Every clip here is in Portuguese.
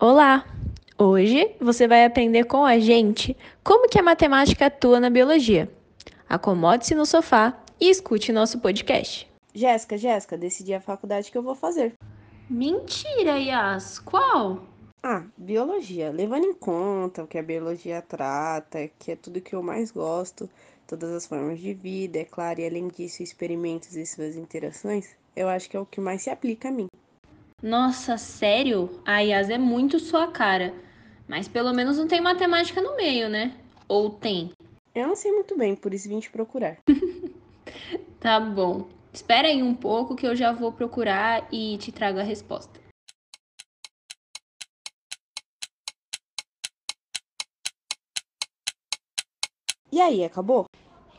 Olá! Hoje você vai aprender com a gente como que a matemática atua na biologia. Acomode-se no sofá e escute nosso podcast. Jéssica, Jéssica, decidi a faculdade que eu vou fazer. Mentira, Yas! Qual? Ah, biologia. Levando em conta o que a biologia trata, que é tudo que eu mais gosto, todas as formas de vida, é claro, e além disso, experimentos e suas interações, eu acho que é o que mais se aplica a mim. Nossa, sério? A Yas é muito sua cara. Mas pelo menos não tem matemática no meio, né? Ou tem? Eu não sei muito bem, por isso vim te procurar. Tá bom. Espera aí um pouco que eu já vou procurar e te trago a resposta. E aí, acabou?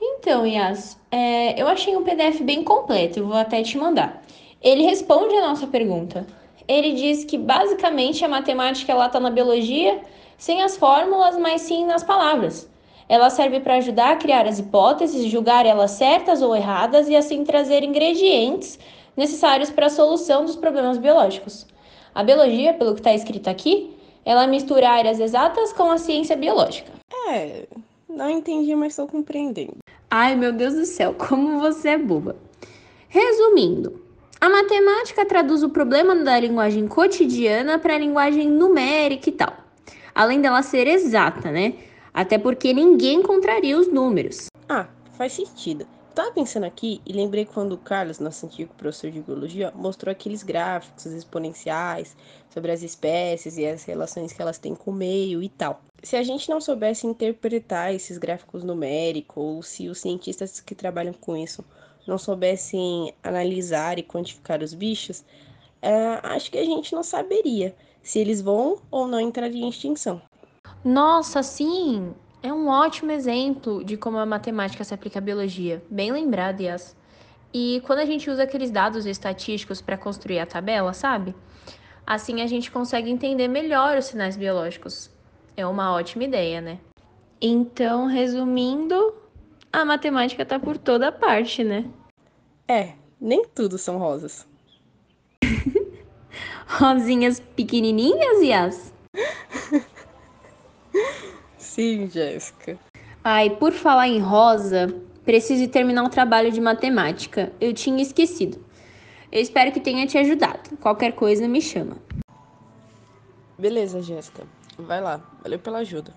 Então, Yas, é, eu achei um PDF bem completo, eu vou até te mandar. Ele responde a nossa pergunta. Ele diz que basicamente a matemática ela está na biologia sem as fórmulas, mas sim nas palavras. Ela serve para ajudar a criar as hipóteses, julgar elas certas ou erradas e assim trazer ingredientes necessários para a solução dos problemas biológicos. A biologia, pelo que está escrito aqui, ela mistura áreas exatas com a ciência biológica. É, não entendi, mas estou compreendendo. Ai, meu Deus do céu, como você é boba. Resumindo, a matemática traduz o problema da linguagem cotidiana para a linguagem numérica e tal. Além dela ser exata, né? Até porque ninguém encontraria os números. Ah, faz sentido. Tava pensando aqui e lembrei quando o Carlos, nosso antigo professor de biologia, mostrou aqueles gráficos exponenciais sobre as espécies e as relações que elas têm com o meio e tal. Se a gente não soubesse interpretar esses gráficos numéricos, ou se os cientistas que trabalham com isso não soubessem analisar e quantificar os bichos, é, acho que a gente não saberia se eles vão ou não entrar em extinção. Nossa, sim! É um ótimo exemplo de como a matemática se aplica à biologia. Bem lembrado, Yas. E quando a gente usa aqueles dados estatísticos para construir a tabela, sabe? Assim a gente consegue entender melhor os sinais biológicos. É uma ótima ideia, né? Então, resumindo, a matemática tá por toda parte, né? É, nem tudo são rosas. Rosinhas pequenininhas, Yas? Sim, Jéssica. Ai, por falar em rosa, preciso terminar um trabalho de matemática. Eu tinha esquecido. Eu espero que tenha te ajudado. Qualquer coisa me chama. Beleza, Jéssica. Vai lá. Valeu pela ajuda.